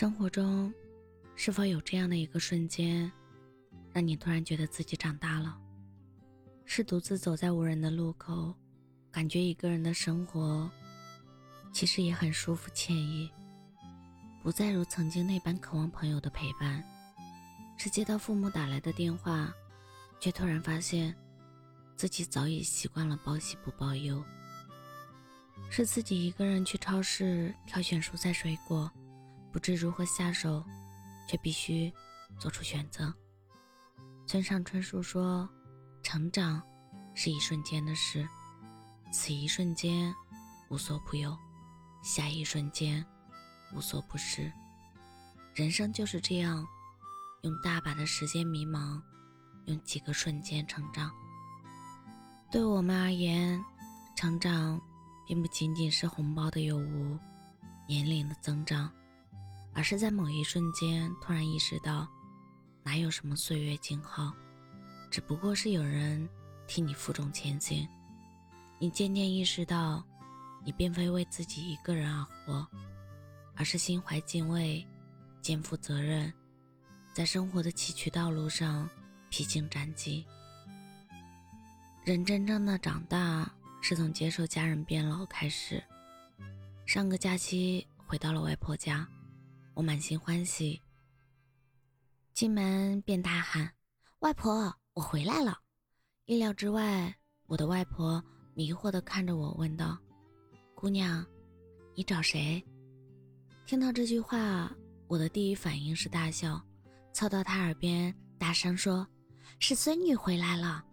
生活中，是否有这样的一个瞬间，让你突然觉得自己长大了？是独自走在无人的路口，感觉一个人的生活其实也很舒服惬意，不再如曾经那般渴望朋友的陪伴；是接到父母打来的电话，却突然发现自己早已习惯了报喜不报忧；是自己一个人去超市挑选蔬菜水果。不知如何下手，却必须做出选择。村上春树说：“成长是一瞬间的事，此一瞬间无所不有，下一瞬间无所不失。人生就是这样，用大把的时间迷茫，用几个瞬间成长。对我们而言，成长并不仅仅是红包的有无，年龄的增长。”而是在某一瞬间突然意识到，哪有什么岁月静好，只不过是有人替你负重前行。你渐渐意识到，你并非为自己一个人而活，而是心怀敬畏，肩负责任，在生活的崎岖道路上披荆斩棘。人真正的长大，是从接受家人变老开始。上个假期回到了外婆家。我满心欢喜，进门便大喊：“外婆，我回来了！”意料之外，我的外婆迷惑地看着我，问道：“姑娘，你找谁？”听到这句话，我的第一反应是大笑，凑到她耳边大声说：“是孙女回来了。”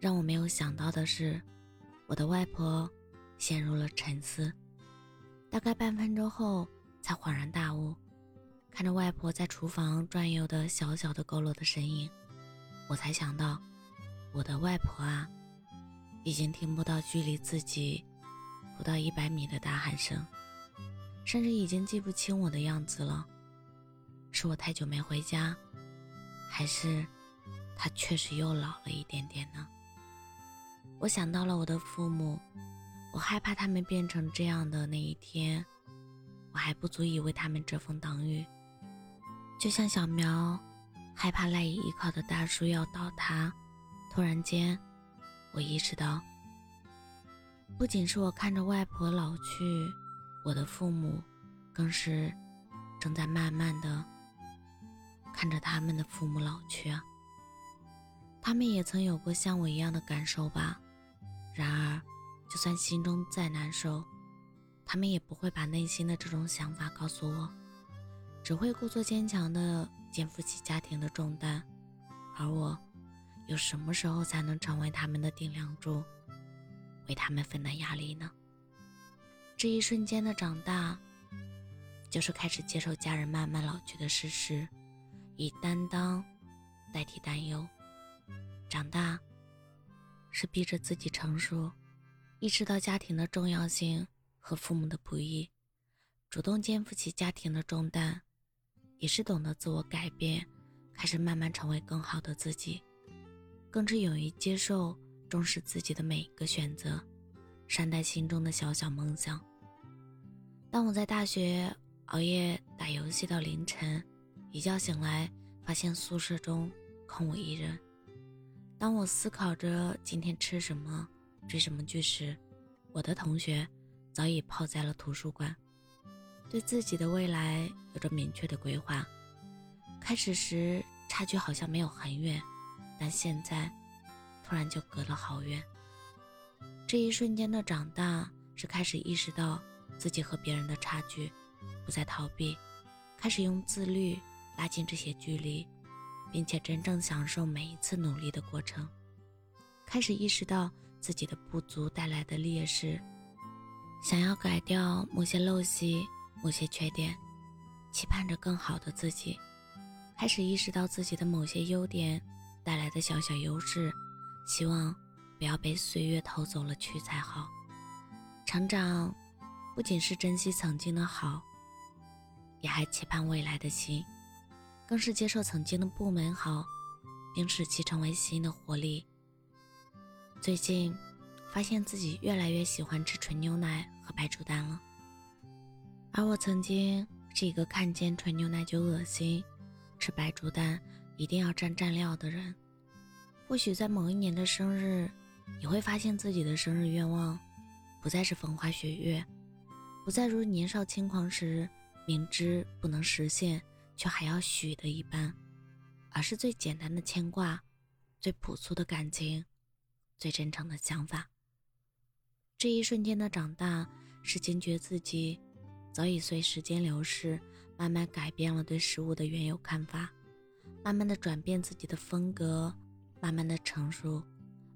让我没有想到的是，我的外婆陷入了沉思，大概半分钟后。才恍然大悟，看着外婆在厨房转悠的小小的佝偻的身影，我才想到，我的外婆啊，已经听不到距离自己不到一百米的大喊声，甚至已经记不清我的样子了。是我太久没回家，还是她确实又老了一点点呢？我想到了我的父母，我害怕他们变成这样的那一天。我还不足以为他们遮风挡雨，就像小苗害怕赖以依靠的大树要倒塌。突然间，我意识到，不仅是我看着外婆老去，我的父母更是正在慢慢的看着他们的父母老去啊。他们也曾有过像我一样的感受吧？然而，就算心中再难受。他们也不会把内心的这种想法告诉我，只会故作坚强的肩负起家庭的重担，而我，又什么时候才能成为他们的顶梁柱，为他们分担压力呢？这一瞬间的长大，就是开始接受家人慢慢老去的事实，以担当代替担忧。长大，是逼着自己成熟，意识到家庭的重要性。和父母的不易，主动肩负起家庭的重担，也是懂得自我改变，开始慢慢成为更好的自己，更是勇于接受、重视自己的每一个选择，善待心中的小小梦想。当我在大学熬夜打游戏到凌晨，一觉醒来发现宿舍中空无一人；当我思考着今天吃什么、追什么剧时，我的同学。早已泡在了图书馆，对自己的未来有着明确的规划。开始时差距好像没有很远，但现在突然就隔了好远。这一瞬间的长大，是开始意识到自己和别人的差距，不再逃避，开始用自律拉近这些距离，并且真正享受每一次努力的过程。开始意识到自己的不足带来的劣势。想要改掉某些陋习、某些缺点，期盼着更好的自己，开始意识到自己的某些优点带来的小小优势，希望不要被岁月偷走了去才好。成长不仅是珍惜曾经的好，也还期盼未来的新，更是接受曾经的不美好，并使其成为新的活力。最近。发现自己越来越喜欢吃纯牛奶和白煮蛋了，而我曾经是一个看见纯牛奶就恶心，吃白煮蛋一定要蘸蘸料的人。或许在某一年的生日，你会发现自己的生日愿望不再是风花雪月，不再如年少轻狂时明知不能实现却还要许的一般，而是最简单的牵挂，最朴素的感情，最真诚的想法。这一瞬间的长大，是惊觉自己早已随时间流逝，慢慢改变了对事物的原有看法，慢慢的转变自己的风格。慢慢的成熟，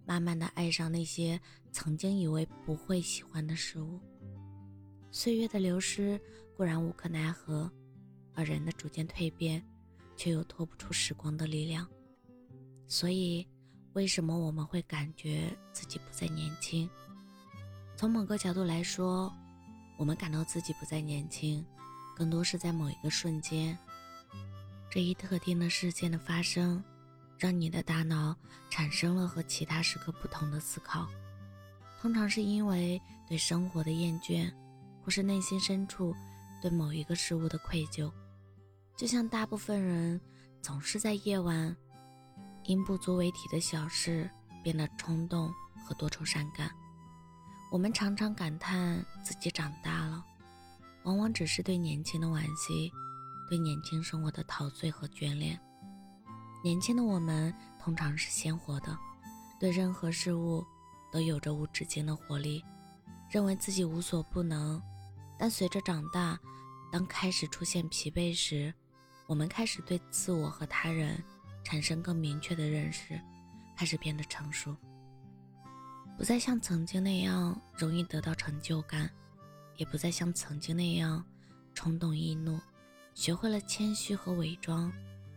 慢慢的爱上那些曾经以为不会喜欢的事物。岁月的流失固然无可奈何，而人的逐渐蜕变，却又脱不出时光的力量。所以，为什么我们会感觉自己不再年轻？从某个角度来说，我们感到自己不再年轻，更多是在某一个瞬间，这一特定的事件的发生。让你的大脑产生了和其他时刻不同的思考，通常是因为对生活的厌倦，或是内心深处对某一个事物的愧疚。就像大部分人总是在夜晚，因不足为提的小事变得冲动和多愁善感。我们常常感叹自己长大了，往往只是对年轻的惋惜，对年轻生活的陶醉和眷恋。年轻的我们通常是鲜活的，对任何事物都有着无止境的活力，认为自己无所不能。但随着长大，当开始出现疲惫时，我们开始对自我和他人产生更明确的认识，开始变得成熟，不再像曾经那样容易得到成就感，也不再像曾经那样冲动易怒，学会了谦虚和伪装。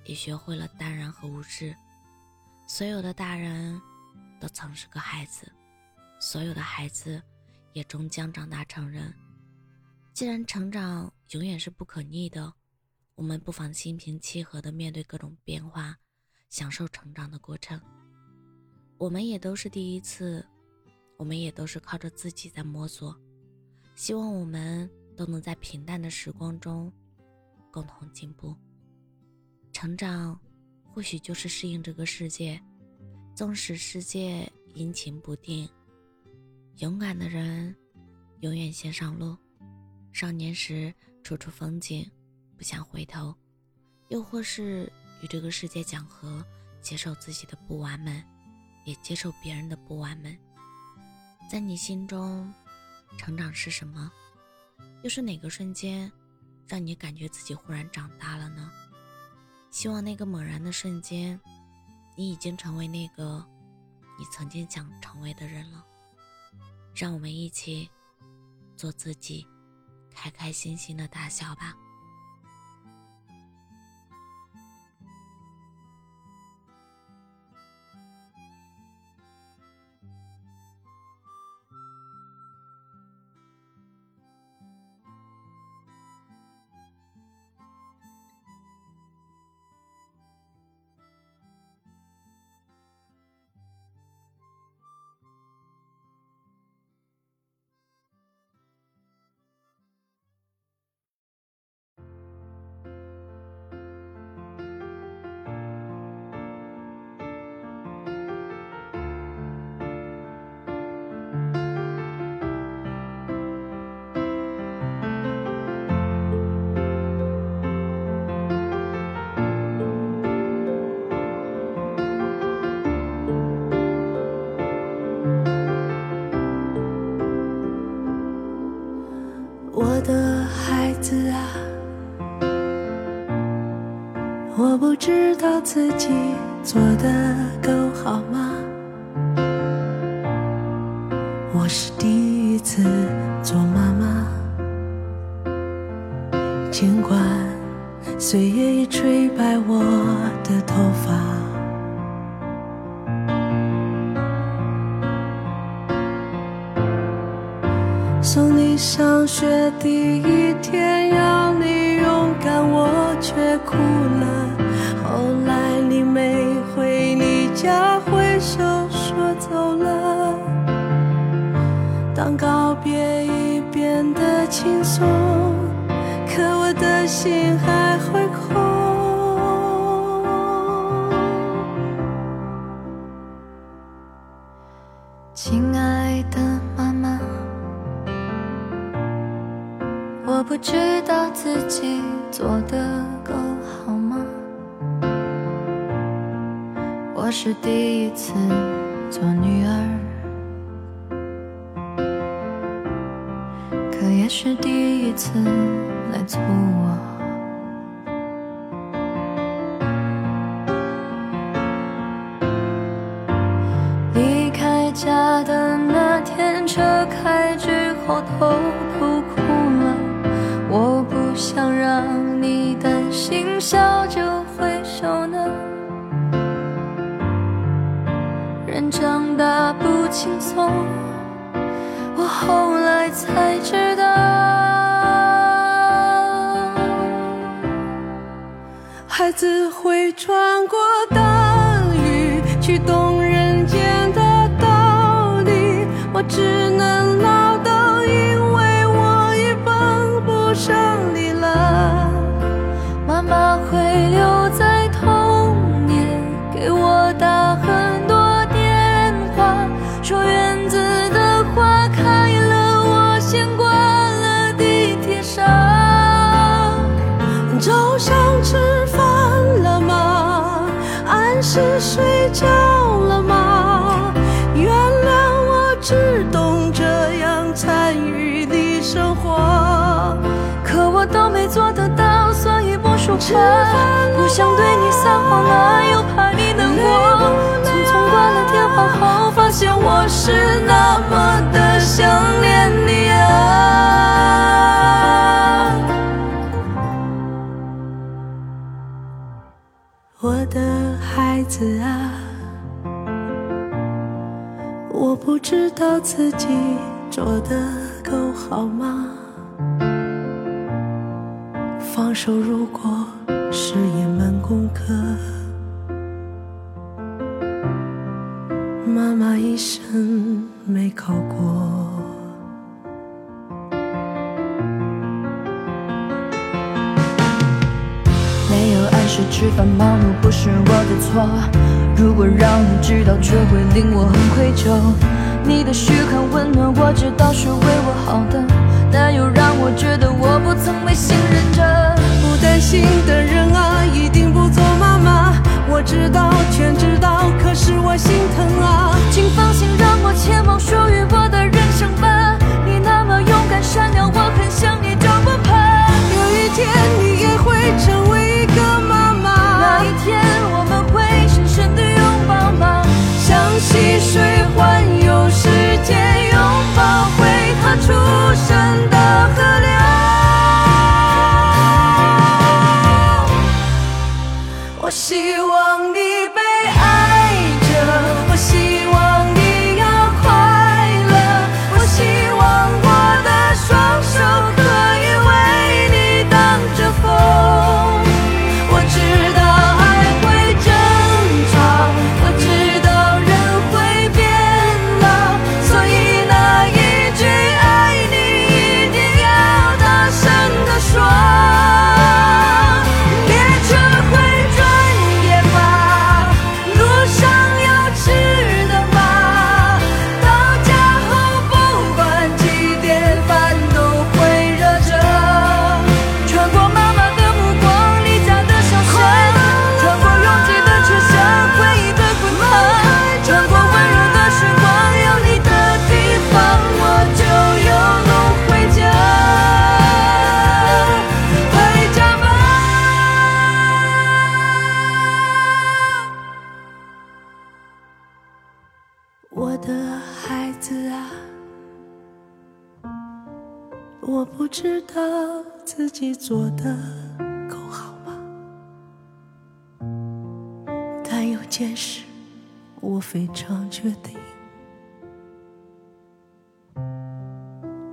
也学会了淡然和无视。所有的大人都曾是个孩子，所有的孩子也终将长大成人。既然成长永远是不可逆的，我们不妨心平气和地面对各种变化，享受成长的过程。我们也都是第一次，我们也都是靠着自己在摸索。希望我们都能在平淡的时光中共同进步。成长，或许就是适应这个世界，纵使世界阴晴不定。勇敢的人，永远先上路。少年时，处处风景，不想回头；又或是与这个世界讲和，接受自己的不完美，也接受别人的不完美。在你心中，成长是什么？又是哪个瞬间，让你感觉自己忽然长大了呢？希望那个猛然的瞬间，你已经成为那个你曾经想成为的人了。让我们一起做自己，开开心心的大笑吧。我不知道自己做的够好吗？我是第一次做妈妈，尽管岁月已吹白我的头发。送你上学第一天，我不知道自己做的够好吗？我是第一次做女儿。可也是第一次来做我。离开家的那天，车开之后头轻松。我后来才知道，孩子会穿过只懂这样参与你生活，可我都没做得到，所以不说话。不想对你撒谎啊，又怕你难过。匆匆挂了电话后，发现我是那么的想念你啊，我的。孩子啊，我不知道自己做的够好吗？放手如果是一门功课，妈妈一生没考过。没有按时吃饭忙碌不是我的错，如果让你知道，却会令我很愧疚。你的嘘寒问暖，我知道是为我好的，但又让我觉得我不曾被信任着。不担心的人啊，一定不做妈妈。我知道，全知道，可是我心疼啊。请放心，让我前往属于己做的够好吗？但有件事我非常确定，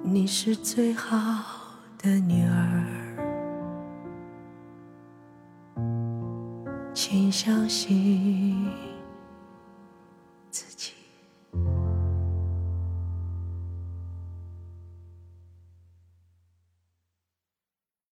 你是最好的女儿，请相信。